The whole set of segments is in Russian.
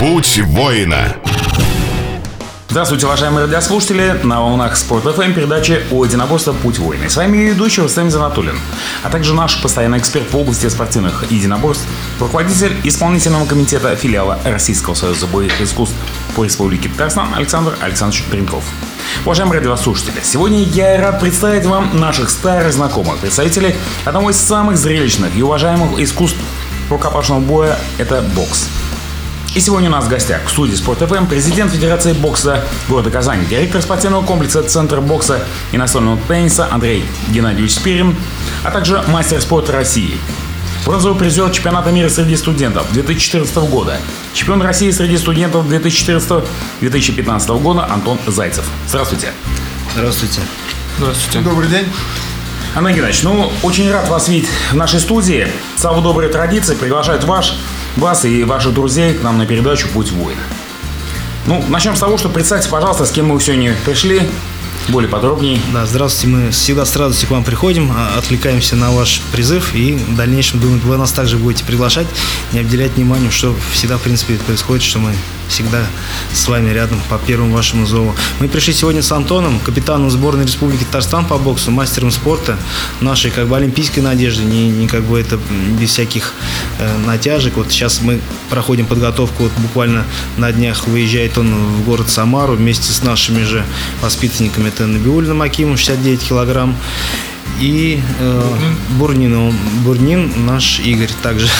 Путь воина. Здравствуйте, уважаемые радиослушатели! На волнах Спорт ФМ передача о единоборстве «Путь войны». С вами ведущий Рустам Занатулин, а также наш постоянный эксперт в области спортивных единоборств, руководитель исполнительного комитета филиала Российского союза боевых искусств по Республике Татарстан Александр Александрович Тренков. Уважаемые радиослушатели, сегодня я рад представить вам наших старых знакомых, представителей одного из самых зрелищных и уважаемых искусств рукопашного боя – это бокс – и сегодня у нас в гостях в студии Спорт ФМ президент Федерации бокса города Казани, директор спортивного комплекса Центр бокса и настольного тенниса Андрей Геннадьевич Спирин, а также мастер спорта России, бронзовый призер чемпионата мира среди студентов 2014 года, чемпион России среди студентов 2014-2015 года Антон Зайцев. Здравствуйте. Здравствуйте. Здравствуйте. Добрый день. Андрей Геннадьевич, ну, очень рад вас видеть в нашей студии. Слава доброй традиции приглашает ваш вас и ваших друзей к нам на передачу «Путь воина». Ну, начнем с того, что представьте, пожалуйста, с кем мы сегодня пришли, более подробнее. Да, здравствуйте. Мы всегда с радостью к вам приходим, а, откликаемся на ваш призыв и в дальнейшем, думаю, вы нас также будете приглашать, не обделять вниманием, что всегда, в принципе, происходит, что мы всегда с вами рядом по первому вашему зову. Мы пришли сегодня с Антоном, капитаном сборной Республики Татарстан по боксу, мастером спорта нашей как бы олимпийской надежды, не, не как бы это без всяких э, натяжек. Вот сейчас мы проходим подготовку, вот буквально на днях выезжает он в город Самару вместе с нашими же воспитанниками. Это Набиулина Макимов, 69 килограмм и э, Бурнин, Бурнин, наш Игорь также.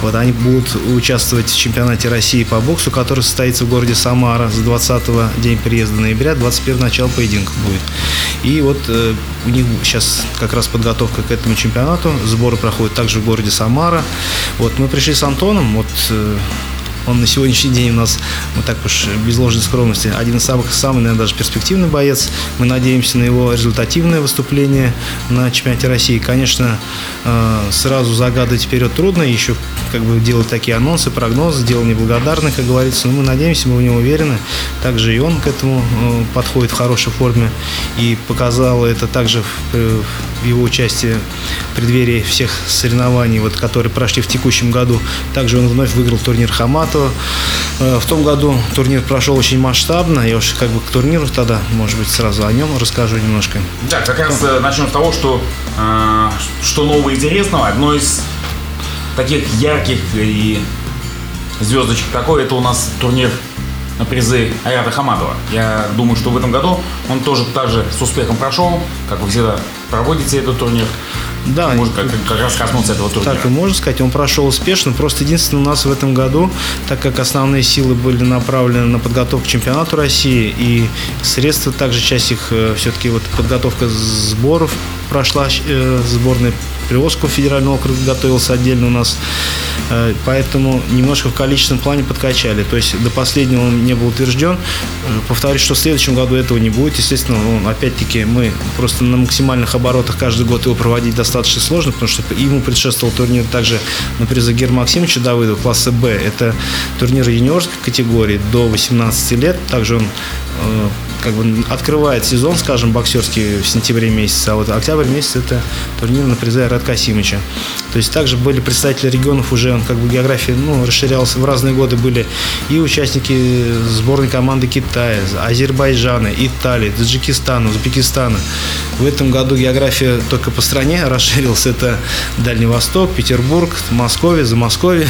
Вот они будут участвовать в чемпионате России по боксу, который состоится в городе Самара с 20 день приезда ноября, 21 начало поединка будет. И вот э, у них сейчас как раз подготовка к этому чемпионату. Сборы проходят также в городе Самара. Вот мы пришли с Антоном, вот э, он на сегодняшний день у нас, мы так уж без ложной скромности, один из самых, самый, наверное, даже перспективный боец. Мы надеемся на его результативное выступление на чемпионате России. Конечно, э, сразу загадывать вперед трудно, еще как бы делать такие анонсы, прогнозы, дело неблагодарное, как говорится, но мы надеемся, мы в нем уверены. Также и он к этому э, подходит в хорошей форме и показал это также в, его участии в преддверии всех соревнований, вот, которые прошли в текущем году. Также он вновь выиграл турнир Хаматова. Э, в том году турнир прошел очень масштабно. Я уж как бы к турниру тогда, может быть, сразу о нем расскажу немножко. Да, как раз э, начнем с того, что, что нового и интересного. Одно из таких ярких и звездочек такой, это у нас турнир на призы Айрата Хамадова. Я думаю, что в этом году он тоже так же с успехом прошел, как вы всегда проводите этот турнир. Да, может как, как раз коснуться этого турнира. Так и можно сказать, он прошел успешно. Просто единственное, у нас в этом году, так как основные силы были направлены на подготовку к чемпионату России, и средства, также часть их э, все-таки вот подготовка сборов прошла, э, сборная Приволжского федерального округа готовился отдельно у нас. Э, поэтому немножко в количественном плане подкачали. То есть до последнего он не был утвержден. Повторюсь, что в следующем году этого не будет. Естественно, он, опять-таки, мы просто на максимальных оборотах каждый год его проводить достаточно сложно, потому что ему предшествовал турнир также на приза Гер Максимовича Давыдова класса Б. Это турнир юниорской категории до 18 лет. Также он э, как бы открывает сезон, скажем, боксерский в сентябре месяце, а вот октябрь месяц это турнир на призы Рад Касимыча. То есть также были представители регионов уже, он как бы география ну, расширялась. В разные годы были и участники сборной команды Китая, Азербайджана, Италии, Таджикистана, Узбекистана. В этом году география только по стране расширилась. Это Дальний Восток, Петербург, Москва, Замосковье.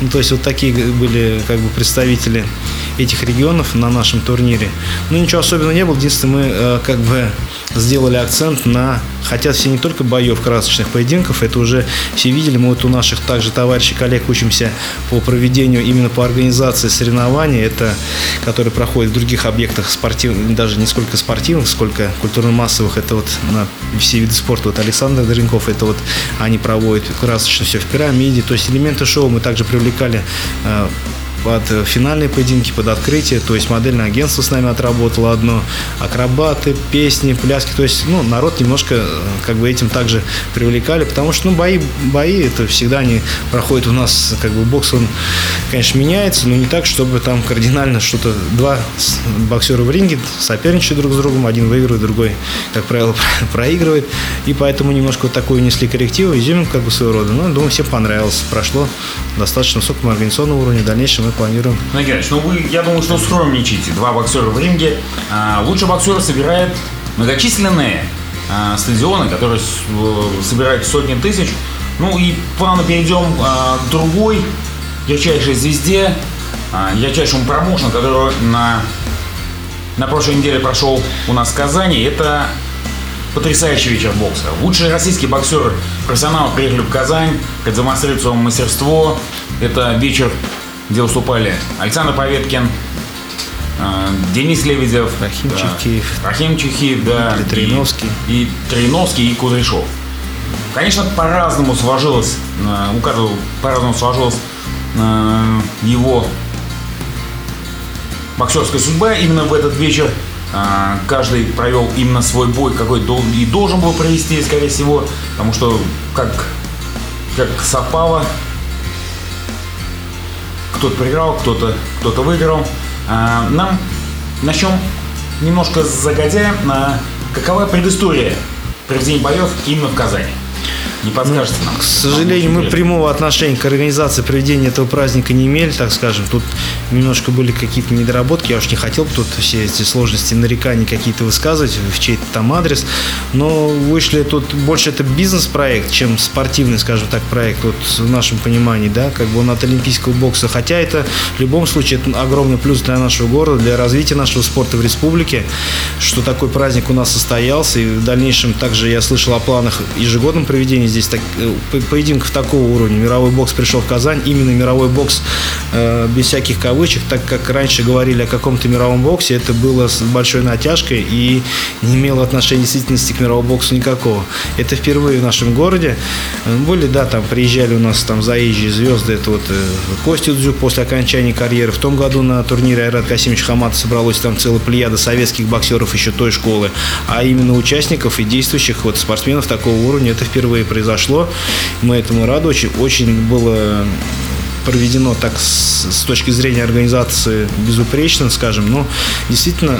Ну, то есть вот такие были как бы представители этих регионов на нашем турнире. Ну, ничего особенного не было. Единственное, мы э, как бы сделали акцент на... Хотят все не только боев, красочных поединков, это уже все видели. Мы вот у наших также товарищей, коллег учимся по проведению, именно по организации соревнований, это, которые проходят в других объектах спортивных, даже не сколько спортивных, сколько культурно-массовых, это вот на все виды спорта. Вот Александр Доренков, это вот они проводят красочно все в пирамиде, то есть элементы шоу мы также привлекали э, под финальные поединки, под открытие. То есть модельное агентство с нами отработало одно, акробаты, песни, пляски. То есть, ну, народ немножко э, как бы этим также привлекали, потому что, ну, бои, бои это всегда они проходят у нас, как бы бокс, он, конечно, меняется, но не так, чтобы там кардинально что-то, два боксера в ринге соперничают друг с другом, один выигрывает, другой, как правило, проигрывает. И поэтому немножко вот такую несли коррективы, изюминку как бы своего рода. Ну, думаю, всем понравилось. Прошло достаточно высоком организационном уровне. В дальнейшем мы планируем. Ну, Геннадьевич, ну вы, я думаю, что скромничаете. Два боксера в ринге. А, лучший боксер собирает многочисленные а, стадионы, которые с, э, собирают сотни тысяч. Ну и плавно перейдем а, к другой ярчайшей звезде, а, ярчайшему промоушену, который на, на прошлой неделе прошел у нас в Казани. Это потрясающий вечер бокса. Лучшие российские боксеры, профессионалы приехали в Казань, продемонстрировать свое мастерство. Это вечер, где выступали Александр Поветкин, э, Денис Лебедев, Рахим да, Чехиев. Рахим Чехиев, да, Дмитрий Троиновский. и, и Троиновский и Кудряшов. Конечно, по-разному сложилось, э, у каждого по-разному сложилась э, его боксерская судьба. Именно в этот вечер каждый провел именно свой бой, какой и должен был провести, скорее всего, потому что как, как совпало, кто-то проиграл, кто-то кто выиграл. А, нам начнем немножко загодя на какова предыстория проведения боев именно в Казани. Не подскажете нам? К сожалению, мы прямого отношения к организации проведения этого праздника не имели, так скажем. Тут немножко были какие-то недоработки. Я уж не хотел тут все эти сложности, нарекания какие-то высказывать в чей-то там адрес. Но вышли тут больше это бизнес-проект, чем спортивный, скажем так, проект вот в нашем понимании, да, как бы он от олимпийского бокса. Хотя это в любом случае это огромный плюс для нашего города, для развития нашего спорта в республике, что такой праздник у нас состоялся. И в дальнейшем также я слышал о планах ежегодном проведения здесь так, э, по- поединков такого уровня. Мировой бокс пришел в Казань, именно мировой бокс э, без всяких кавычек, так как раньше говорили о каком-то мировом боксе, это было с большой натяжкой и не имело отношения действительности к мировому боксу никакого. Это впервые в нашем городе. Э, Были, да, там приезжали у нас там заезжие звезды, это вот э, Костя Дзюк после окончания карьеры. В том году на турнире Айрат Касимович Хамат собралось там целая плеяда советских боксеров еще той школы, а именно участников и действующих вот спортсменов такого уровня это впервые произошло. Мы этому рады очень. Очень было проведено так с, с точки зрения организации безупречно, скажем, но действительно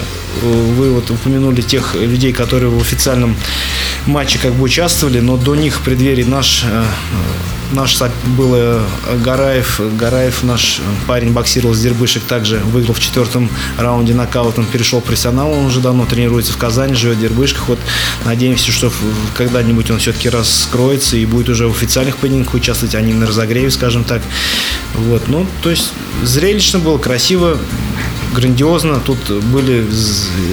э, вы вот упомянули тех людей, которые в официальном матче как бы участвовали, но до них в преддверии наш э, наш был э, Гараев, Гараев наш парень боксировал с Дербышек, также выиграл в четвертом раунде нокаутом, перешел в профессионал, он уже давно тренируется в Казани, живет в Дербышках, вот надеемся, что когда-нибудь он все-таки раскроется и будет уже в официальных поединках участвовать, а не на разогреве, скажем так. Вот, ну, то есть зрелищно было, красиво, грандиозно. Тут были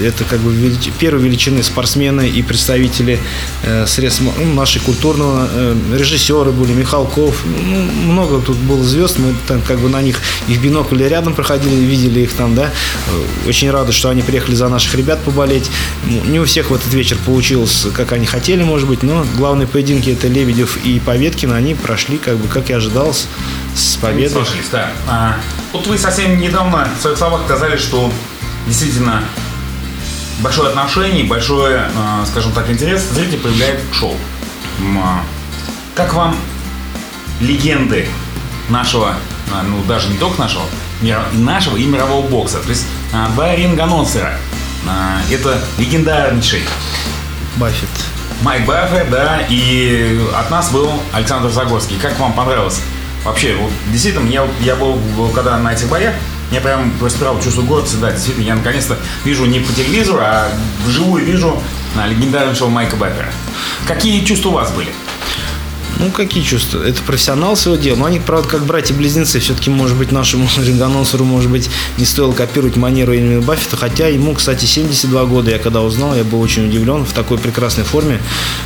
это как бы велич- первой величины спортсмены и представители э, средств ну, нашей культурного э, режиссеры были Михалков. Ну, много тут было звезд. Мы там как бы на них и в бинокле рядом проходили, видели их там, да. Э, Очень рады, что они приехали за наших ребят поболеть. Ну, Не у всех в этот вечер получилось, как они хотели, может быть, но главные поединки это Лебедев и Поветкин, они прошли, как бы, как и ожидалось, с победой. Сошлись, да. А, вот вы совсем недавно в своих словах сказали, что действительно большое отношение, большой, а, скажем так, интерес зритель проявляет к шоу. А, Как вам легенды нашего, а, ну даже не только нашего, нашего и мирового бокса? То есть два ринг-анонсера. Это легендарнейший Баффет. Майк Баффер, да, и от нас был Александр Загорский. Как вам понравилось? Вообще, вот, действительно, я, я был, когда на этих боях, я прям воспирал чувство гордости, да, действительно, я наконец-то вижу не по телевизору, а вживую вижу а, легендарного Майка Баффера. Какие чувства у вас были? Ну, какие чувства? Это профессионал своего дела. Но они, правда, как братья-близнецы. Все-таки, может быть, нашему рингоносеру, может быть, не стоило копировать манеру именно Баффета. Хотя ему, кстати, 72 года. Я когда узнал, я был очень удивлен в такой прекрасной форме.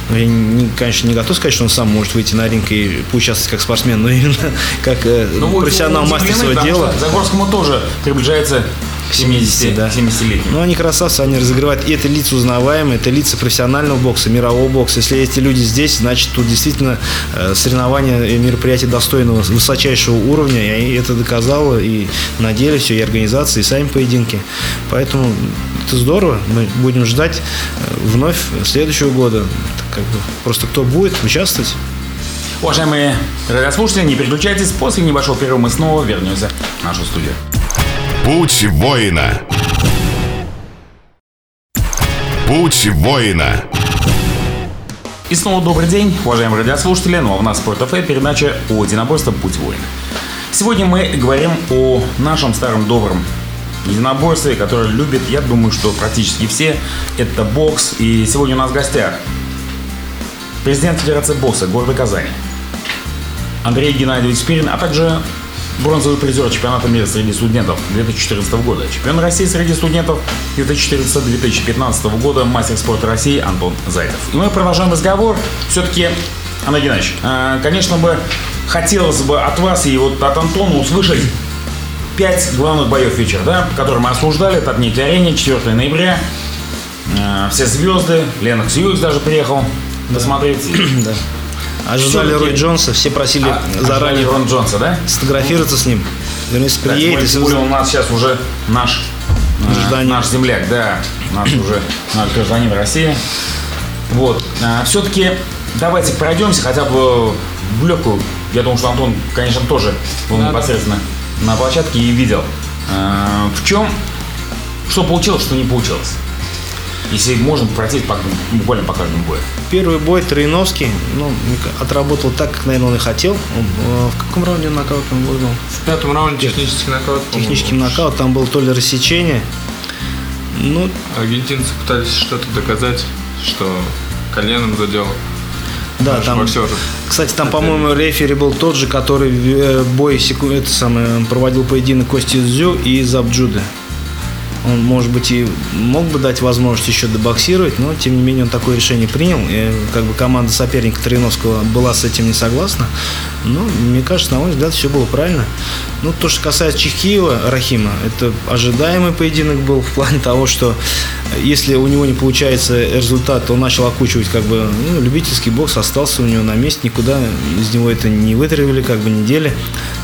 Но я, не- конечно, не готов сказать, что он сам может выйти на ринг и поучаствовать как спортсмен, но именно как э, Ну, вы профессионал, мастер удивлены, своего дела. Загорскому тоже приближается к 70, да. 70-летнему. Ну, они красавцы, они разогревают. И это лица узнаваемые, это лица профессионального бокса, мирового бокса. Если эти люди здесь, значит, тут действительно э, соревнования и мероприятия достойного, высочайшего уровня. И это доказало и на деле все, и организации, и сами поединки. Поэтому это здорово. Мы будем ждать э, вновь следующего года. Как бы просто кто будет участвовать. Уважаемые радиослушатели, не переключайтесь. После небольшого перерыва мы снова вернемся в нашу студию. Путь воина. Путь воина. И снова добрый день, уважаемые радиослушатели. Ну а у нас Спорт ФМ передача о единоборстве «Путь воина». Сегодня мы говорим о нашем старом добром единоборстве, которое любят, я думаю, что практически все. Это бокс. И сегодня у нас в гостях президент Федерации бокса города Казани Андрей Геннадьевич Спирин, а также бронзовый призер чемпионата мира среди студентов 2014 года, чемпион России среди студентов 2014-2015 года, мастер спорта России Антон Зайцев. И мы продолжаем разговор. Все-таки, Андрей Геннадьевич, э, конечно бы хотелось бы от вас и вот от Антона услышать пять главных боев вечера, да, которые мы осуждали. Это от Арене, 4 ноября. Э, все звезды. Ленокс Юикс даже приехал досмотреть. Да. Ожидали Всё-таки- Рой Джонса, все просили А, заранее Рон Джонса, да? сфотографироваться с ним. Вернее, если Да, тем приедет, более, у нас сейчас уже наш, э, Гражданин. наш земляк, да, наш уже наш гражданин России. Вот. Все-таки давайте пройдемся хотя бы в легкую. Я думаю, что Антон, конечно, тоже был непосредственно на площадке и видел. Э, В чем, что получилось, что не получилось. Если можно пройтись по, буквально по каждому бою. Первый бой Троиновский, ну, отработал так, как, наверное, он и хотел. Он, э, в каком раунде нокаут он выиграл? В пятом раунде технический нокаут. Технический нокаут, там было то ли рассечение. Ну, Аргентинцы пытались что-то доказать, что коленом задел. да, Наш там, боксер. кстати, там, по-моему, рефери был тот же, который э, бой секу- это самое, проводил поединок Кости Дзю и Забджуды. Он, может быть, и мог бы дать возможность еще добоксировать, но, тем не менее, он такое решение принял. И, как бы команда соперника Троиновского была с этим не согласна. Но, мне кажется, на мой взгляд, все было правильно. Ну, то, что касается Чехиева, Рахима, это ожидаемый поединок был в плане того, что если у него не получается результат, то он начал окучивать как бы ну, любительский бокс, остался у него на месте, никуда из него это не вытравили, как бы недели.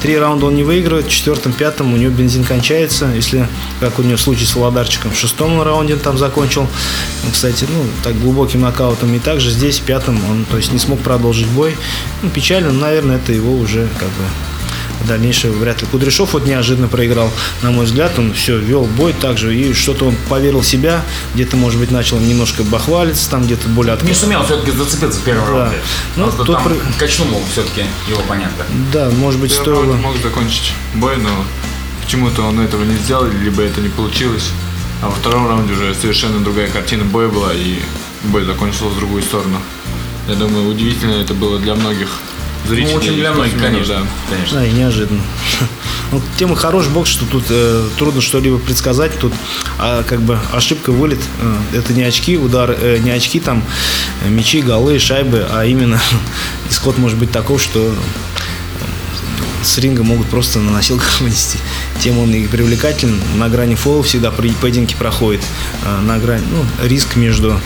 Три раунда он не выигрывает, в четвертом, пятом у него бензин кончается, если, как у него случай с Володарчиком, в шестом раунде он там закончил, Ну, кстати, ну, так глубоким нокаутом, и также здесь, в пятом, он, то есть, не смог продолжить бой. Ну, печально, но, наверное, это его уже, как бы, в дальнейшем вряд ли. Кудряшов вот неожиданно проиграл, на мой взгляд, он все вел бой также, и что-то он поверил в себя, где-то, может быть, начал немножко бахвалиться, там где-то более Не открыто. сумел все-таки зацепиться в первом Да. раунде. Ну, Просто тут там про- качнул все-таки его оппонента. Да, может быть, Первый стоило... мог закончить бой, но почему-то он этого не сделал, либо это не получилось. А во втором раунде уже совершенно другая картина боя была, и бой закончился в другую сторону. Я думаю, удивительно это было для многих зрителей. Ну, очень для многих, конечно. да. конечно. Да, и неожиданно. Ну, тем и хорош бокс, что тут э, трудно что-либо предсказать. Тут а, как бы ошибка вылет. э, это не очки, удар, э, не очки там, э, мячи, голы, шайбы, а именно исход может быть таков, что э, с ринга могут просто на носилках вынести. Тем он и привлекателен. На грани фола всегда при поединке проходит. э, На грани, ну, риск между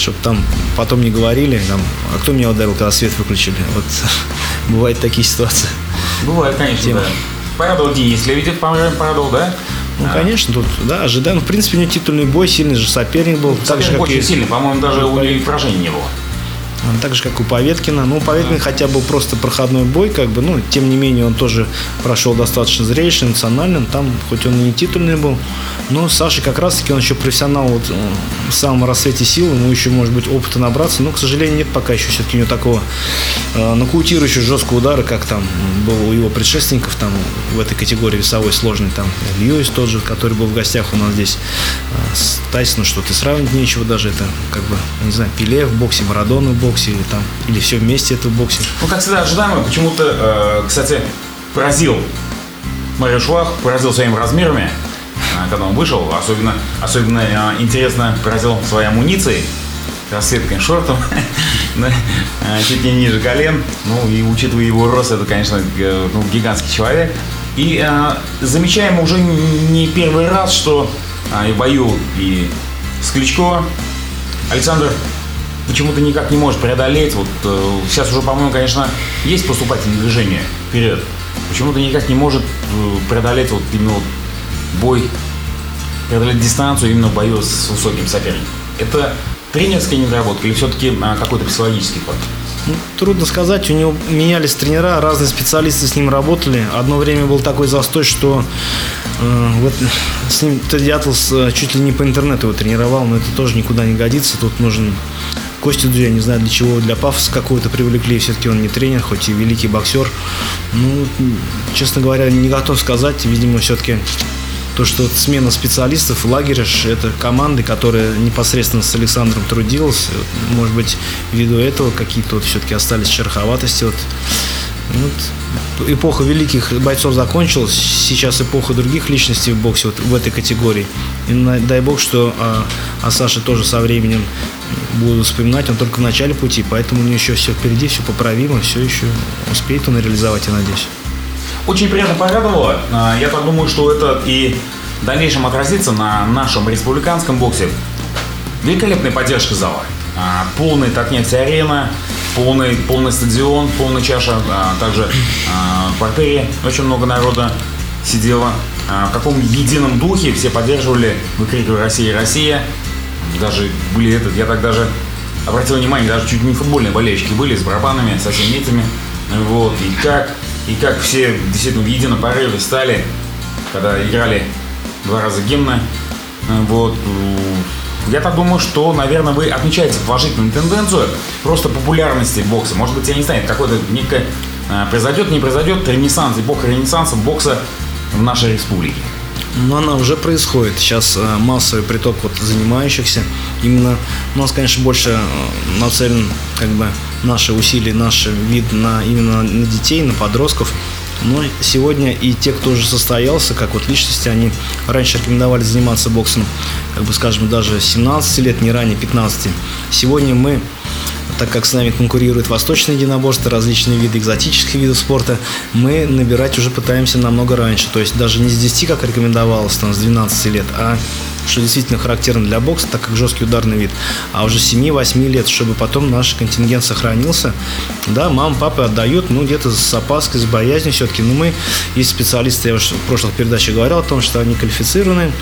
чтобы там потом не говорили, там, а кто меня ударил, когда свет выключили. Вот бывают такие ситуации. Бывает, конечно, Тема. да. Порадовал Денис Левитев, по-моему, порадовал, да? Ну, А, конечно, тут, да, ожидаем. В принципе, у него титульный бой, сильный же соперник был. Так же, Соперник как очень и, сильный, по-моему, даже у него и поражений не было. Так же, как у Поветкина. Ну, у Поветкина хотя был просто проходной бой, как бы, ну, тем не менее, он тоже прошел достаточно зрелищно, эмоциональным. Там, хоть он и не титульный был, но Саша как раз-таки, он еще профессионал вот, э, в самом рассвете сил, ему еще, может быть, опыта набраться, но, к сожалению, нет пока еще все-таки у него такого э, нокаутирующего жесткого удара, как там был у его предшественников там в этой категории весовой сложной, там Льюис тот же, который был в гостях у нас здесь, э, с Тайсоном что-то сравнить нечего даже, это как бы, не знаю, Пеле в боксе, Марадона в боксе, или там, или все вместе это в боксе. Ну, как всегда, ожидаемо. Почему-то, э, кстати, поразил Марио Швах, поразил своими размерами, э, когда он вышел. Особенно, особенно э, интересно поразил своей амуницией, расцветкой шортом, э, чуть не ниже колен. Ну, и учитывая его рост, это, конечно, ну, гигантский человек. И э, замечаем уже не первый раз, что э, и в бою и с Кличко Александр почему-то никак не может преодолеть. Вот э, сейчас уже, по-моему, конечно, есть поступательное движение вперед. Почему-то никак не может э, преодолеть вот именно вот бой, преодолеть дистанцию именно в бою с высоким соперником. Это тренерская недоработка или все-таки какой-то психологический фактор? Ну, трудно сказать, у него менялись тренера, разные специалисты с ним работали. Одно время был такой застой, что э, вот с ним Тедди Атлас э, чуть ли не по интернету его тренировал, но это тоже никуда не годится. Тут нужен Костю Дю, я не знаю для чего, для пафоса какого-то привлекли, все-таки он не тренер, хоть и великий боксер. Ну, честно говоря, не готов сказать, видимо, все-таки то, что смена специалистов, лагеря, это команды, которая непосредственно с Александром трудилась. Может быть, ввиду этого какие-то вот все-таки остались шероховатости. Вот. Вот. Эпоха великих бойцов закончилась, сейчас эпоха других личностей в боксе вот в этой категории. И дай бог, что а, о Саше тоже со временем буду вспоминать, он только в начале пути, поэтому у него еще все впереди, все поправимо, все еще успеет он реализовать, я надеюсь. Очень приятно порадовало. А, я так думаю, что это и в дальнейшем отразится на нашем республиканском боксе. Великолепная поддержка зала. А, полный Татнефть арена, полный, полный стадион, полная чаша. А, также в портере очень много народа сидело. В каком едином духе все поддерживали, выкрикивали «Россия, Россия!». Даже были этот, я так даже обратил внимание, даже чуть не футбольные болельщики были с барабанами, со всеми этими. Вот, и как и как все действительно в едином порыве стали, когда играли два раза гимны. Вот. Я так думаю, что, наверное, вы отмечаете положительную тенденцию просто популярности бокса. Может быть, я не знаю, какой-то некое а, произойдет, не произойдет ренессанс, эпоха ренессанса бокса в нашей республике. Но она уже происходит. Сейчас э, массовый приток вот занимающихся. Именно у нас, конечно, больше э, нацелен как бы наши усилия, наш вид на именно на детей, на подростков. Но сегодня и те, кто уже состоялся, как вот личности, они раньше рекомендовали заниматься боксом, как бы скажем, даже 17 лет, не ранее 15. Сегодня мы так как с нами конкурируют восточные единоборства, различные виды экзотических видов спорта, мы набирать уже пытаемся намного раньше. То есть даже не с 10, как рекомендовалось, там, с 12 лет, а что действительно характерно для бокса, так как жесткий ударный вид, а уже 7-8 лет, чтобы потом наш контингент сохранился. Да, мам, папы отдают, ну, где-то с опаской, с боязнью все-таки. Но мы, есть специалисты, я уже в прошлых передачах говорил о том, что они квалифицированы,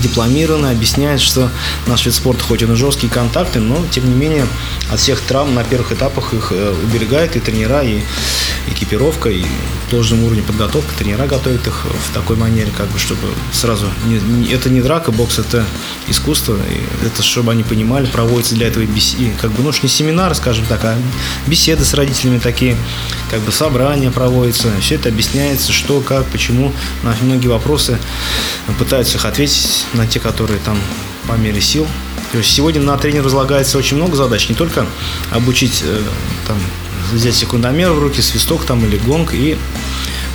дипломированно объясняет, что наш вид спорта хоть он и жесткие контакты, но тем не менее от всех травм на первых этапах их э, уберегает и тренера, и экипировка, и в должном уровне подготовка. Тренера готовят их в такой манере, как бы, чтобы сразу... Не, не, это не драка, бокс это искусство, и это чтобы они понимали, проводятся для этого беседы, как бы, ну, не семинары, скажем так, а беседы с родителями такие, как бы собрания проводятся, все это объясняется, что, как, почему, на многие вопросы пытаются их ответить на те, которые там по мере сил. То есть сегодня на тренер возлагается очень много задач, не только обучить э, там, взять секундомер в руки, свисток там или гонг и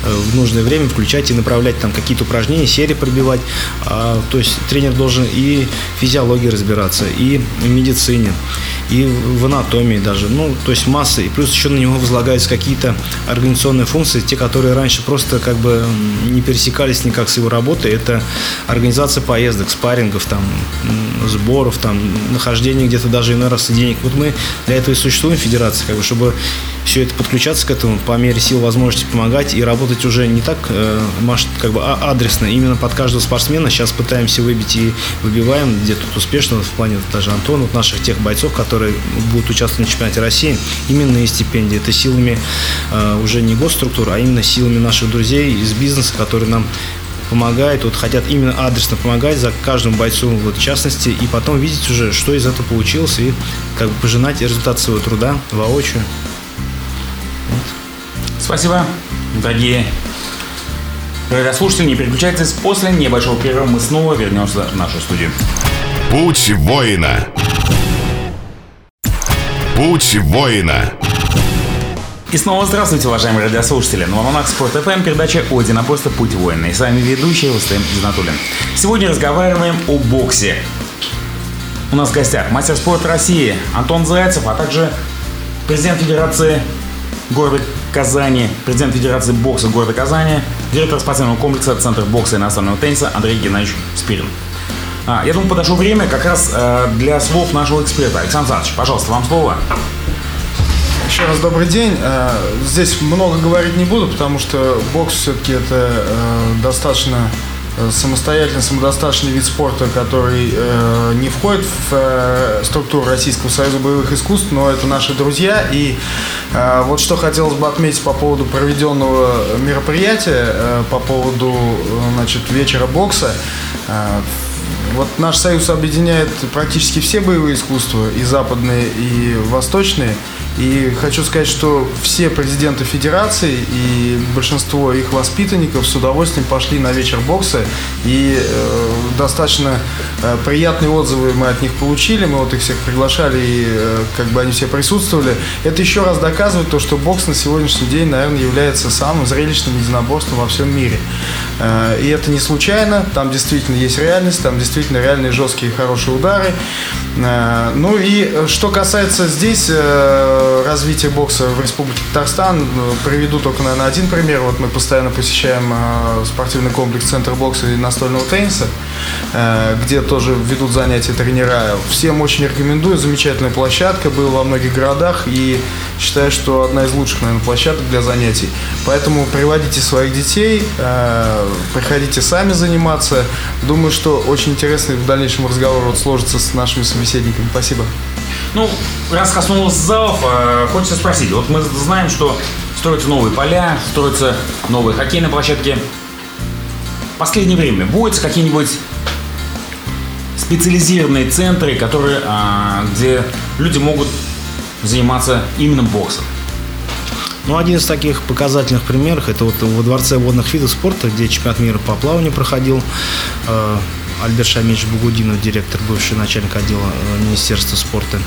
в нужное время включать и направлять там какие-то упражнения, серии пробивать. А, то есть тренер должен и в физиологии разбираться, и в медицине, и в анатомии даже. Ну, то есть масса. И плюс еще на него возлагаются какие-то организационные функции, те, которые раньше просто как бы не пересекались никак с его работой. Это организация поездок, спаррингов, там, сборов, там, нахождение где-то даже иной раз денег. Вот мы для этого и существуем, федерация, как бы, чтобы все это подключаться к этому по мере сил возможности помогать и работать уже не так э, как бы а адресно, именно под каждого спортсмена. Сейчас пытаемся выбить и выбиваем, где тут успешно в плане даже Антона, вот наших тех бойцов, которые будут участвовать на чемпионате России, именно из стипендии. Это силами э, уже не госструктур, а именно силами наших друзей из бизнеса, которые нам помогает, вот хотят именно адресно помогать за каждому бойцу вот, в частности, и потом видеть уже, что из этого получилось, и как бы пожинать результат своего труда воочию. Спасибо, дорогие радиослушатели. Не переключайтесь. После небольшого перерыва мы снова вернемся в нашу студию. Путь воина. Путь воина. И снова здравствуйте, уважаемые радиослушатели. На волнах Спорт ФМ передача о единоборстве «Путь воина». И с вами ведущий Рустем Изнатуллин. Сегодня разговариваем о боксе. У нас в гостях мастер спорта России Антон Зайцев, а также президент Федерации города Казани, президент Федерации бокса города Казани, директор спортивного комплекса Центр бокса и иностранного тенниса Андрей Геннадьевич Спирин. А, я думаю, подошло время как раз э, для слов нашего эксперта. Александр Александрович, пожалуйста, вам слово. Еще раз добрый день. Э, здесь много говорить не буду, потому что бокс все-таки это э, достаточно самостоятельный, самодостаточный вид спорта, который э, не входит в э, структуру Российского союза боевых искусств, но это наши друзья. И э, вот что хотелось бы отметить по поводу проведенного мероприятия, э, по поводу э, значит, вечера бокса. Э, вот наш союз объединяет практически все боевые искусства, и западные, и восточные. И хочу сказать, что все президенты федерации и большинство их воспитанников с удовольствием пошли на вечер бокса. И э, достаточно э, приятные отзывы мы от них получили. Мы вот их всех приглашали, и э, как бы они все присутствовали. Это еще раз доказывает то, что бокс на сегодняшний день, наверное, является самым зрелищным единоборством во всем мире. Э, и это не случайно. Там действительно есть реальность, там действительно реальные жесткие хорошие удары. Э, ну и э, что касается здесь э, развития бокса в Республике Татарстан, приведу только, наверное, один пример. Вот мы постоянно посещаем спортивный комплекс Центр бокса и настольного тенниса, где тоже ведут занятия тренера. Всем очень рекомендую, замечательная площадка, был во многих городах и считаю, что одна из лучших, наверное, площадок для занятий. Поэтому приводите своих детей, приходите сами заниматься. Думаю, что очень интересный в дальнейшем разговор вот сложится с нашими собеседниками. Спасибо. Ну, раз коснулось залов, э, хочется спросить. Вот мы знаем, что строятся новые поля, строятся новые хоккейные площадки. В последнее время вводятся какие-нибудь специализированные центры, которые, а, где люди могут заниматься именно боксом. Ну, один из таких показательных примеров это вот во Дворце водных видов спорта, где чемпионат мира по плаванию проходил. Альберт Шамич Бугудинов, директор, бывший начальник отдела э, Министерства спорта.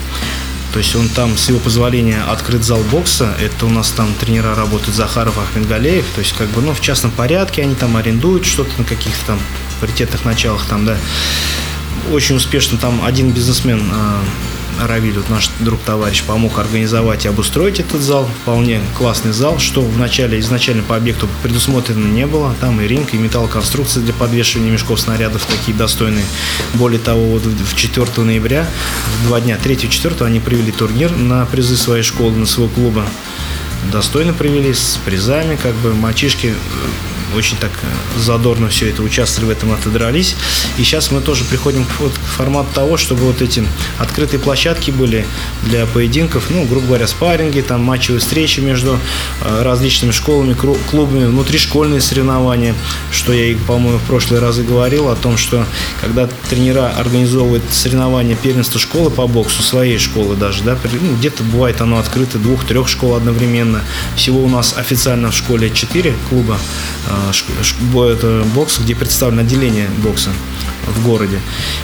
То есть он там, с его позволения, открыт зал бокса. Это у нас там тренера работают Захаров, Ахмедгалеев. То есть, как бы, ну, в частном порядке они там арендуют что-то на каких-то там паритетных началах там, да. Очень успешно там один бизнесмен э, Равиль, вот наш друг-товарищ, помог организовать и обустроить этот зал. Вполне классный зал, что вначале изначально по объекту предусмотрено не было. Там и ринг, и металлоконструкции для подвешивания мешков снарядов такие достойные. Более того, вот в 4 ноября, в два дня, 3-4 они провели турнир на призы своей школы, на своего клуба. Достойно провели, с призами, как бы мальчишки очень так э, задорно все это участвовали в этом, отодрались. И сейчас мы тоже приходим к, вот, к формату того, чтобы вот эти открытые площадки были для поединков, ну, грубо говоря, спарринги, там матчевые встречи между э, различными школами, клубами, внутришкольные соревнования, что я, по-моему, в прошлые разы говорил о том, что когда тренера организовывают соревнования первенства школы по боксу, своей школы даже, да, ну, где-то бывает оно открыто двух-трех школ одновременно. Всего у нас официально в школе четыре клуба, э, это бокс, где представлено отделение бокса в городе.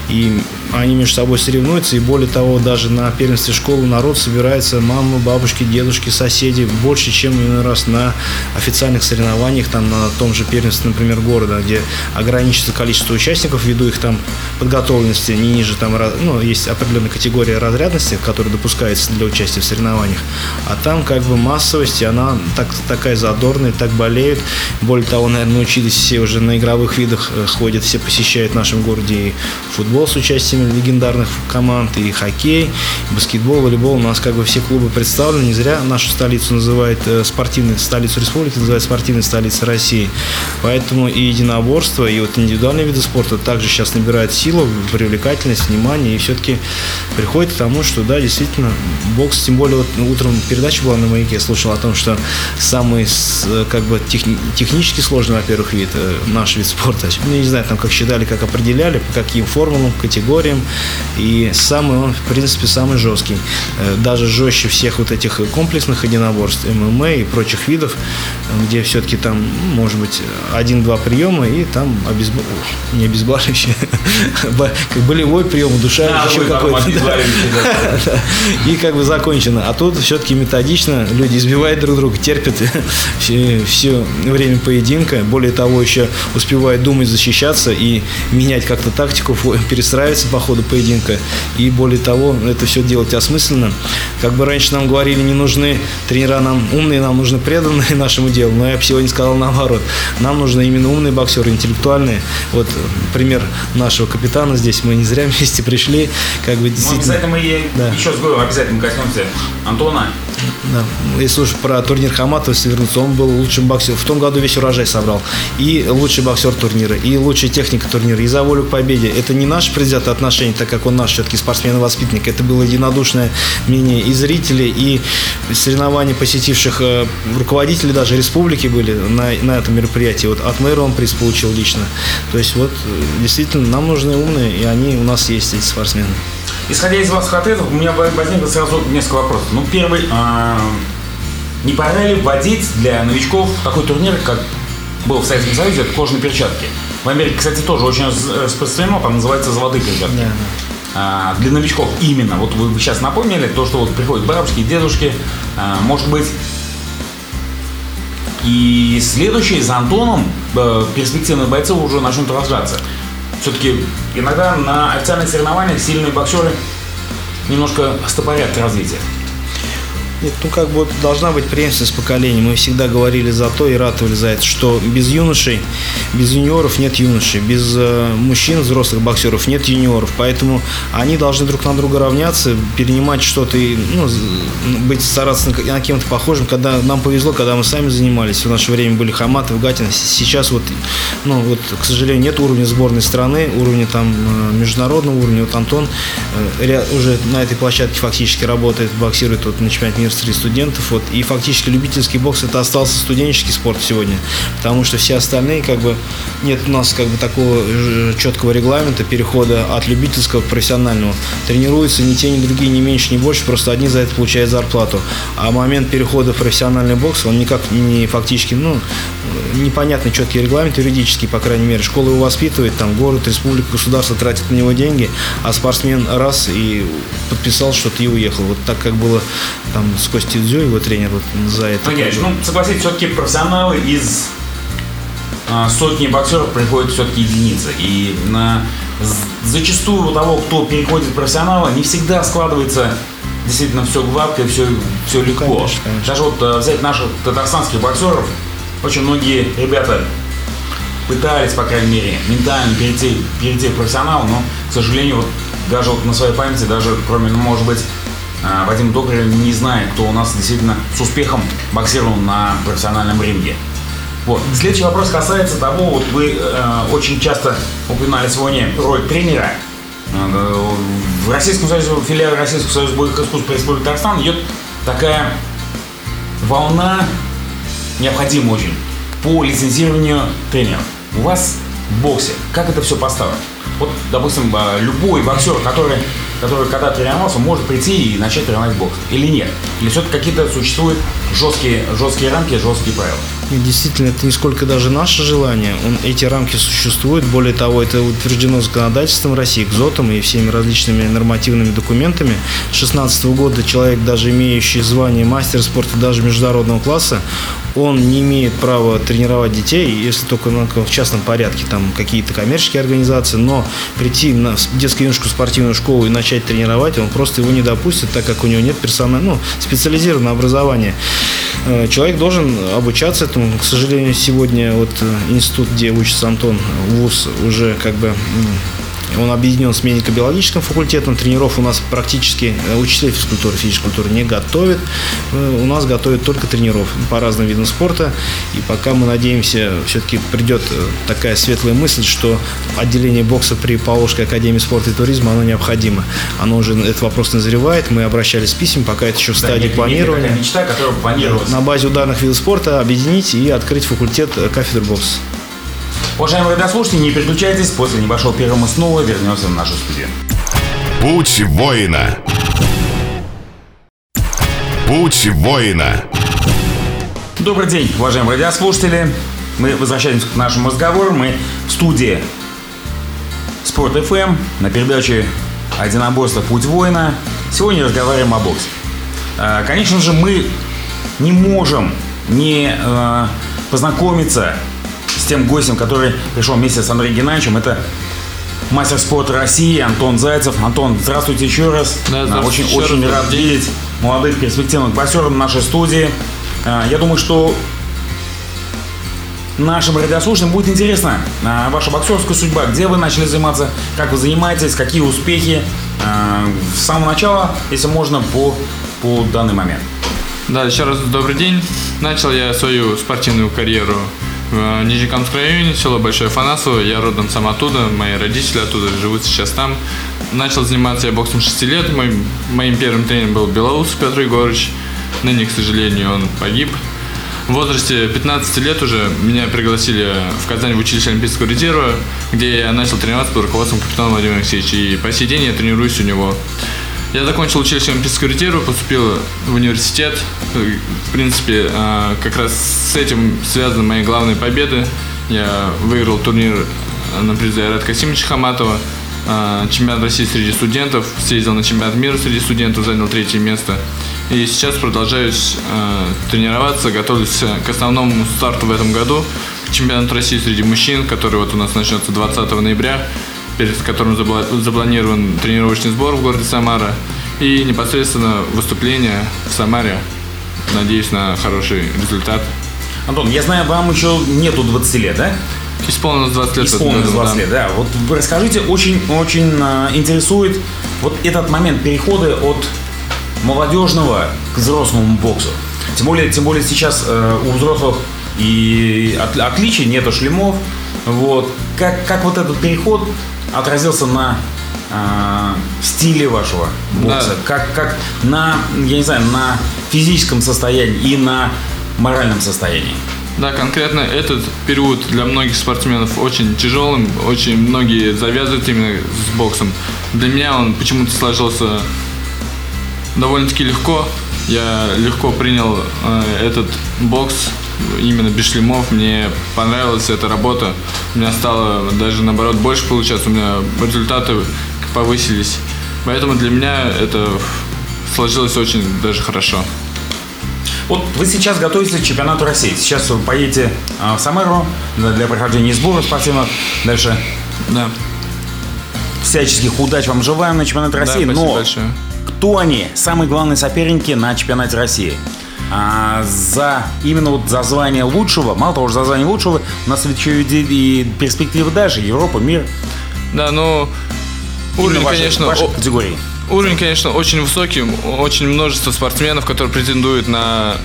И они между собой соревнуются, и более того, даже на первенстве школы народ собирается, мамы, бабушки, дедушки, соседи, больше, чем иной раз на официальных соревнованиях, там на том же первенстве, например, города, где ограничится количество участников ввиду их там подготовленности не ниже, там, ну, есть определенная категория разрядности, которая допускается для участия в соревнованиях, а там как бы массовость, и она так, такая задорная, так болеют. Более того, наверное, научились все уже на игровых видах э, ходят, все посещают в нашем и футбол с участием легендарных команд, и хоккей, и баскетбол, волейбол. У нас как бы все клубы представлены. Не зря нашу столицу называют э, спортивной, столицу республики называют спортивной столицей России. Поэтому и единоборство, и вот индивидуальные виды спорта также сейчас набирают силу, привлекательность, внимание, и все-таки приходит к тому, что да, действительно, бокс, тем более вот утром передача была на маяке, я слушал о том, что самый э, как бы технически сложный, во-первых, вид, э, наш вид спорта. Ну, не знаю, там как считали, как определяли, по каким формулам, категориям. И самый он, в принципе, самый жесткий. Э, даже жестче всех вот этих комплексных единоборств, ММА и прочих видов, где все-таки там, может быть, один-два приема, и там обезбол... не обезболивающий, как болевой прием, душа, еще какой-то. И как бы закончено. А тут все-таки методично люди избивают друг друга, терпят все время поединка. Более того, еще успевают думать, защищаться и менять как-то тактику, перестраиваться по ходу поединка. И более того, это все делать осмысленно. Как бы раньше нам говорили, не нужны тренера нам умные, нам нужны преданные нашему делу. Но я бы сегодня сказал наоборот. Нам нужны именно умные боксеры, интеллектуальные. Вот пример нашего капитана здесь. Мы не зря вместе пришли. Как бы действительно... Ну, обязательно мы да. еще с говорю, обязательно коснемся Антона. Если уж про турнир Хаматова вернуться, он был лучшим боксером. В том году весь урожай собрал. И лучший боксер турнира, и лучшая техника турнира, и за волю к победе. Это не наше предвзятое отношение, так как он наш все-таки спортсмен-воспитанник. Это было единодушное мнение и зрителей, и соревнования посетивших э, руководителей даже республики были на, на этом мероприятии. Вот от мэра он приз получил лично. То есть вот э, действительно нам нужны умные, и они у нас есть, эти спортсмены. Исходя из ваших ответов, у меня возникло сразу несколько вопросов. Ну, первый, а, не пора ли вводить для новичков такой турнир, как был в Советском Союзе, это кожаные перчатки. В Америке, кстати, тоже очень распространено, там называется золотые перчатки. Да, да. А, для новичков именно. Вот вы сейчас напомнили то, что вот приходят бабушки, дедушки, а, может быть, и следующий за Антоном э, перспективные бойцы уже начнут рождаться все-таки иногда на официальных соревнованиях сильные боксеры немножко стопорят развитие. Нет, ну как бы должна быть преемственность поколений. Мы всегда говорили за то и ратовали за это, что без юношей, без юниоров нет юношей, без э, мужчин, взрослых боксеров нет юниоров. Поэтому они должны друг на друга равняться, перенимать что-то и ну, быть стараться на, на кем-то похожим. Когда нам повезло, когда мы сами занимались, в наше время были Хаматов, Гатин. Сейчас вот, ну вот, к сожалению, нет уровня сборной страны, уровня там э, международного уровня. Вот Антон э, уже на этой площадке фактически работает, боксирует вот, на чемпионате мира среди студентов. Вот, и фактически любительский бокс это остался студенческий спорт сегодня. Потому что все остальные, как бы, нет у нас как бы такого четкого регламента перехода от любительского к профессиональному. Тренируются ни те, ни другие, ни меньше, ни больше, просто одни за это получают зарплату. А момент перехода в профессиональный бокс, он никак не фактически, ну, непонятный четкий регламент юридический, по крайней мере. Школа его воспитывает, там город, республика, государство тратит на него деньги, а спортсмен раз и подписал что-то и уехал. Вот так как было там с Костей Дзю, его тренер, вот за это. Погоди, ну, согласитесь, все-таки профессионалы из а, сотни боксеров приходят все-таки единицы. И на, зачастую у того, кто переходит в профессионала, не всегда складывается действительно все гладко и все, все легко. Конечно, конечно. Даже вот а, взять наших татарстанских боксеров, очень многие ребята пытались, по крайней мере, ментально перейти, перейти в профессионал, но, к сожалению, вот даже вот на своей памяти, даже кроме, ну, может быть, Вадим Токарев не знает, кто у нас действительно с успехом боксировал на профессиональном ринге. Вот. Следующий вопрос касается того, вот вы э, очень часто упоминали сегодня роль тренера. Э, в Российском Союзе, в филиале Российского Союза боевых искусств по Республике Татарстан идет такая волна, необходимая очень, по лицензированию тренеров. У вас в боксе, как это все поставлено? Вот, допустим, а, любой боксер, который, который когда тренировался, может прийти и начать тренировать бокс. Или нет? Или все-таки какие-то существуют жесткие, жесткие рамки, жесткие правила? Действительно, это не сколько даже наше желание. Он, эти рамки существуют. Более того, это утверждено законодательством России, КЗОТом и всеми различными нормативными документами. С 2016 года человек, даже имеющий звание мастера спорта даже международного класса, он не имеет права тренировать детей, если только ну, в частном порядке, там какие-то коммерческие организации, но прийти на детско-юношескую спортивную школу и начать тренировать, он просто его не допустит, так как у него нет персонального, ну, специализированного образования. Э, человек должен обучаться этому. К сожалению, сегодня вот э, институт, где учится Антон, ВУЗ, уже как бы он объединен с медико-биологическим факультетом. Тренеров у нас практически э, учителей физкультуры, физической культуры не готовят. Э, у нас готовят только тренеров по разным видам спорта. И пока мы надеемся, все-таки придет э, такая светлая мысль, что отделение бокса при Павловской академии спорта и туризма, оно необходимо. Оно уже, этот вопрос назревает. Мы обращались с письмами, пока это еще в стадии да, планирования. Мечта, которая планировалась. На базе ударных видов спорта объединить и открыть факультет кафедры бокса. Уважаемые радиослушатели, не переключайтесь, после небольшого перерыва мы снова вернемся в нашу студию. Путь воина. Путь воина. Добрый день, уважаемые радиослушатели. Мы возвращаемся к нашему разговору. Мы в студии Спорт FM на передаче «Одиноборство. Путь воина». Сегодня разговариваем о боксе. А, конечно же, мы не можем не а, познакомиться тем гостем, который пришел вместе с Андреем Геннадьевичем. Это мастер спорта России Антон Зайцев. Антон, здравствуйте еще раз. Да, здравствуйте очень, очень раз, рад день. видеть молодых перспективных боксеров в нашей студии. А, я думаю, что нашим радиослушателям будет интересно а, ваша боксерская судьба, где вы начали заниматься, как вы занимаетесь, какие успехи а, с самого начала, если можно, по, по данный момент. Да, еще раз добрый день. Начал я свою спортивную карьеру в Нижнекамском районе, село Большое Фанасово. Я родом сам оттуда, мои родители оттуда живут сейчас там. Начал заниматься я боксом 6 лет. Моим, моим первым тренером был Белоус Петр Егорович. Ныне, к сожалению, он погиб. В возрасте 15 лет уже меня пригласили в Казань в училище Олимпийского резерва, где я начал тренироваться под руководством капитана Владимира Алексеевича. И по сей день я тренируюсь у него. Я закончил училище резерва, поступил в университет. В принципе, а, как раз с этим связаны мои главные победы. Я выиграл турнир на призы Айрат Касимовича Хаматова, а, чемпионат России среди студентов, съездил на чемпионат мира среди студентов, занял третье место. И сейчас продолжаю э, тренироваться, готовлюсь к основному старту в этом году. Чемпионат России среди мужчин, который вот у нас начнется 20 ноября, перед которым запланирован тренировочный сбор в городе Самара. И непосредственно выступление в Самаре. Надеюсь на хороший результат. Антон, я знаю, вам еще нету 20 лет, да? Исполнилось 20 лет. Исполнилось 20 лет, да. Вот расскажите, очень, очень э, интересует вот этот момент перехода от молодежного к взрослому боксу. Тем более, тем более сейчас э, у взрослых и от, отличий нету шлемов. Вот. Как, как вот этот переход отразился на э, стиле вашего бокса? Да. Как, как на, я не знаю, на физическом состоянии и на моральном состоянии? Да, конкретно этот период для многих спортсменов очень тяжелым, очень многие завязывают именно с боксом. Для меня он почему-то сложился довольно-таки легко. Я легко принял э, этот бокс именно без шлемов. Мне понравилась эта работа. У меня стало даже наоборот больше получаться. У меня результаты повысились. Поэтому для меня это сложилось очень даже хорошо. Вот вы сейчас готовитесь к чемпионату России. Сейчас вы поедете э, в Самару для прохождения сбора спортивного. Дальше. Да. Всяческих удач вам желаем на чемпионат России. Да, но большое. Кто они? Самые главные соперники на чемпионате России. А за именно вот за звание лучшего, мало того, что за звание лучшего, у нас ведь еще и, перспективы дальше, Европа, мир. Да, ну уровень, вашей, конечно, вашей категории. Уровень, конечно, очень высокий, очень множество спортсменов, которые претендуют на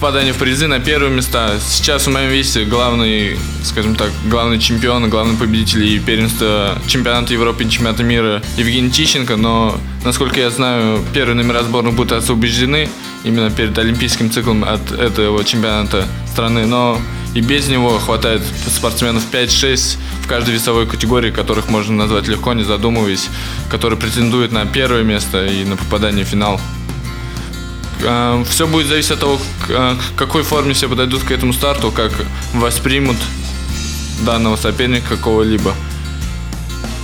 попадание в призы на первые места. Сейчас в моем весе главный, скажем так, главный чемпион, главный победитель и первенство чемпионата Европы и чемпионата мира Евгений Тищенко, но, насколько я знаю, первые номера сборных будут освобождены именно перед олимпийским циклом от этого чемпионата страны, но и без него хватает спортсменов 5-6 в каждой весовой категории, которых можно назвать легко, не задумываясь, которые претендуют на первое место и на попадание в финал. Э, Все будет зависеть от того, э, к какой форме все подойдут к этому старту, как воспримут данного соперника какого-либо.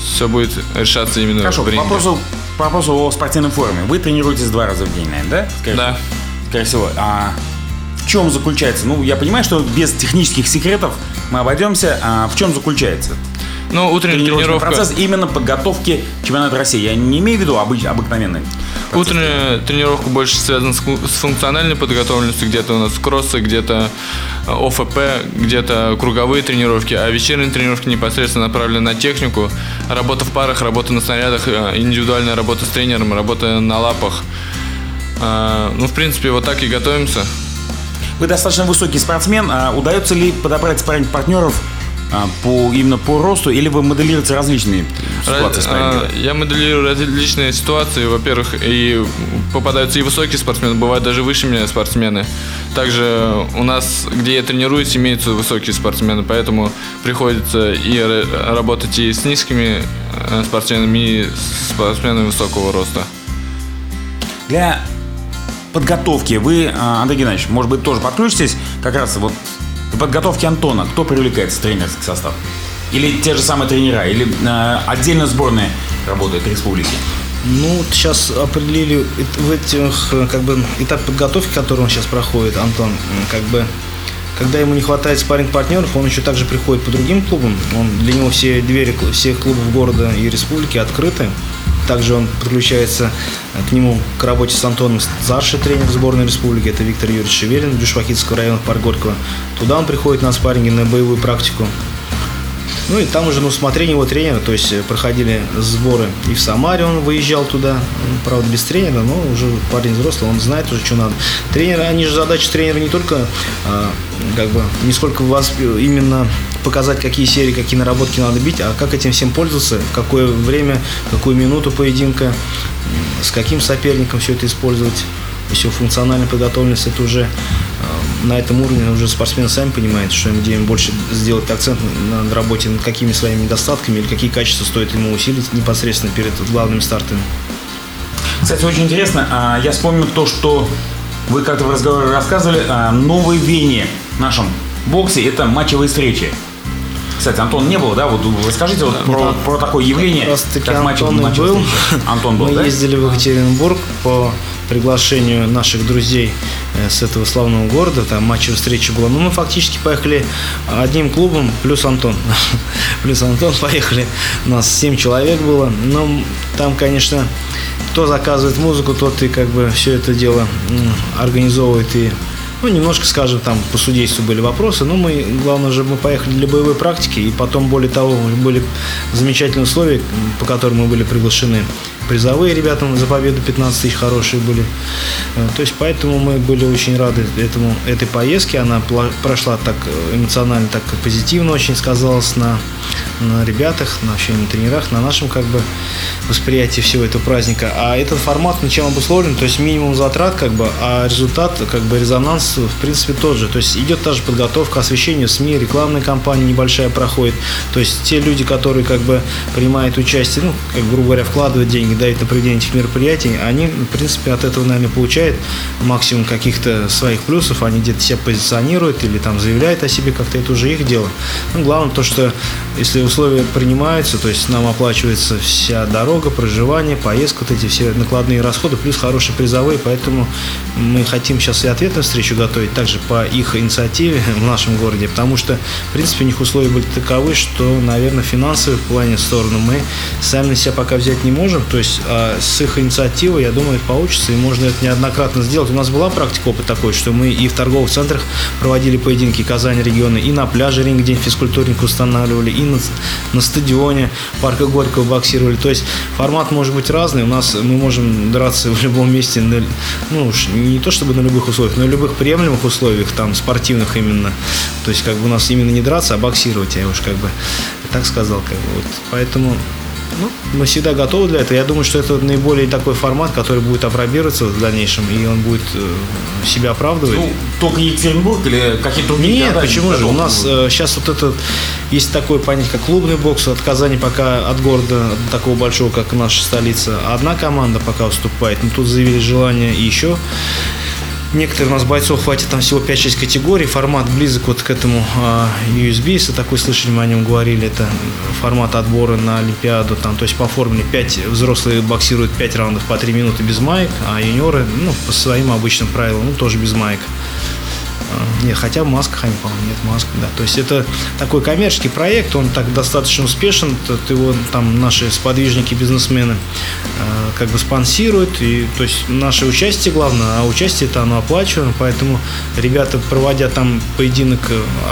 Все будет решаться именно Хорошо, в ринге. По вопросу, по вопросу о спортивной форме. Вы тренируетесь два раза в день, наверное, да? Скорее, да. Скорее всего. А в чем заключается? Ну, я понимаю, что без технических секретов мы обойдемся. А в чем заключается? Ну, утренняя тренировка. процесс именно подготовки чемпионата России. Я не имею в виду обыч, обыкновенный. Процесс. Утренняя тренировка больше связана с, с функциональной подготовленностью. Где-то у нас кроссы, где-то э, ОФП, где-то круговые тренировки. А вечерние тренировки непосредственно направлены на технику. Работа в парах, работа на снарядах, э, индивидуальная работа с тренером, работа на лапах. Э, ну, в принципе, вот так и готовимся. Вы достаточно высокий спортсмен. А удается ли подобрать спарринг партнеров по, именно по росту, или вы моделируете различные ситуации а, Я моделирую различные ситуации. Во-первых, и попадаются и высокие спортсмены, бывают даже выше меня спортсмены. Также у нас, где я тренируюсь, имеются высокие спортсмены, поэтому приходится и работать и с низкими э, спортсменами, и с спортсменами высокого роста. Для подготовки вы, а, Андрей Геннадьевич, может быть, тоже подключитесь как раз вот в подготовке Антона кто привлекается в тренерский состав? Или те же самые тренера, или э, отдельно работает республики? Ну, сейчас определили в этих, как бы, этап подготовки, который он сейчас проходит, Антон, как бы, когда ему не хватает спарринг партнеров, он еще также приходит по другим клубам. Он, для него все двери всех клубов города и республики открыты. Также он подключается э, к нему к работе с Антоном старший тренер сборной республики, это Виктор Юрьевич Шеверин, Дюшвахитского района Парк Горького. Туда он приходит на спарринги, на боевую практику. Ну и там уже на усмотрение его тренера, то есть проходили сборы и в Самаре он выезжал туда, правда без тренера, но уже парень взрослый, он знает уже, что надо. Тренер, они же задача тренера не только а, как бы не сколько вас именно показать, какие серии, какие наработки надо бить, а как этим всем пользоваться, в какое время, какую минуту поединка, с каким соперником все это использовать. Все функционально подготовленность, это уже э, на этом уровне уже спортсмены сами понимают, что им где им больше сделать акцент на работе над какими своими недостатками или какие качества стоит ему усилить непосредственно перед главными стартами. Кстати, очень интересно, а, я вспомнил то, что вы как-то в разговоре рассказывали о новой вене в нашем боксе, это матчевые встречи. Кстати, Антон не был, да? Вот расскажите вот про, да. про такое явление, Раз как Антон был. Антон был, Мы да? ездили в Екатеринбург по приглашению наших друзей э, с этого славного города, там матчевая встреча была. Ну, мы фактически поехали одним клубом, плюс Антон. плюс Антон поехали. У нас 7 человек было. Но там, конечно, кто заказывает музыку, тот и как бы все это дело организовывает и ну, немножко, скажем, там по судейству были вопросы, но мы, главное же, мы поехали для боевой практики, и потом, более того, были замечательные условия, по которым мы были приглашены призовые ребята за победу 15 тысяч хорошие были. Э, то есть поэтому мы были очень рады этому, этой поездке. Она прошла так эмоционально, так позитивно очень сказалась на, на ребятах, на вообще на тренерах, на нашем как бы восприятии всего этого праздника. А этот формат начал обусловлен, то есть минимум затрат, как бы, а результат, как бы резонанс, в принципе, тот же. То есть идет та же подготовка, освещение СМИ, рекламная кампания небольшая проходит. То есть те люди, которые как бы принимают участие, ну, как грубо говоря, вкладывают деньги, дают на проведение этих мероприятий, они, в принципе, от этого, наверное, получают максимум каких-то своих плюсов, они где-то себя позиционируют или там заявляют о себе как-то, это уже их дело. Ну, главное то, что если условия принимаются, то есть нам оплачивается вся дорога, проживание, поездка, вот эти все накладные расходы, плюс хорошие призовые, поэтому мы хотим сейчас и ответную встречу готовить, также по их инициативе в нашем городе, потому что, в принципе, у них условия были таковы, что, наверное, финансовые в плане стороны мы сами на себя пока взять не можем, то есть а с их инициативой, я думаю, это получится, и можно это неоднократно сделать. У нас была практика, опыт такой, что мы и в торговых центрах проводили поединки Казани региона, и на пляже ринг день физкультурник устанавливали, и на, на стадионе парка Горького боксировали. То есть формат может быть разный. У нас мы можем драться в любом месте, на, ну уж не то чтобы на любых условиях, но в любых приемлемых условиях, там спортивных именно. То есть как бы у нас именно не драться, а боксировать, я уж как бы так сказал. Как бы, вот. Поэтому ну, мы всегда готовы для этого. Я думаю, что это наиболее такой формат, который будет опробироваться в дальнейшем, и он будет э, себя оправдывать. Ну, только Екатеринбург или какие-то другие Нет, почему же? У нас э, сейчас вот этот есть такое понятие, как клубный бокс. От Казани пока от города такого большого, как наша столица, одна команда пока уступает. Но тут заявили желание еще Некоторые у нас бойцов хватит там всего 5-6 категорий. Формат близок вот к этому USB, если такой слышали, мы о нем говорили. Это формат отбора на Олимпиаду. Там, то есть по формуле 5 взрослые боксируют 5 раундов по 3 минуты без маек, а юниоры ну, по своим обычным правилам ну, тоже без маек. А, нет, хотя в масках они, по-моему, нет маск, да. То есть это такой коммерческий проект, он так достаточно успешен, его там наши сподвижники, бизнесмены а, как бы спонсируют, и то есть наше участие главное, а участие это оно оплачиваемо, поэтому ребята, проводя там поединок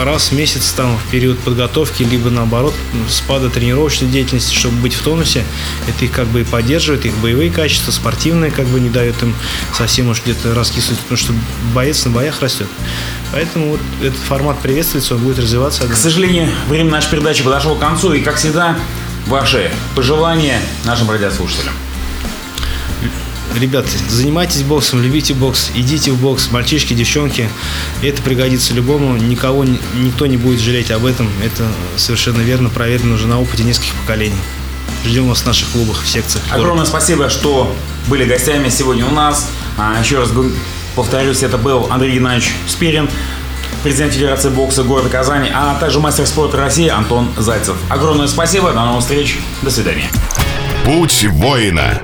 раз в месяц там в период подготовки, либо наоборот спада тренировочной деятельности, чтобы быть в тонусе, это их как бы и поддерживает, их боевые качества, спортивные как бы не дает им совсем уж где-то раскисывать, потому что боец на боях растет. Поэтому вот этот формат приветствуется, он будет развиваться. К сожалению, время нашей передачи подошло к концу, и, как всегда, ваши пожелания нашим радиослушателям. Ребята, занимайтесь боксом, любите бокс, идите в бокс, мальчишки, девчонки. Это пригодится любому, никого, никто не будет жалеть об этом. Это совершенно верно, проверено уже на опыте нескольких поколений. Ждем вас в наших клубах, в секциях. Огромное спасибо, что были гостями сегодня у нас. А, еще раз Повторюсь, это был Андрей Геннадьевич Спирин, президент Федерации бокса города Казани, а также мастер спорта России Антон Зайцев. Огромное спасибо, до новых встреч, до свидания. Путь воина.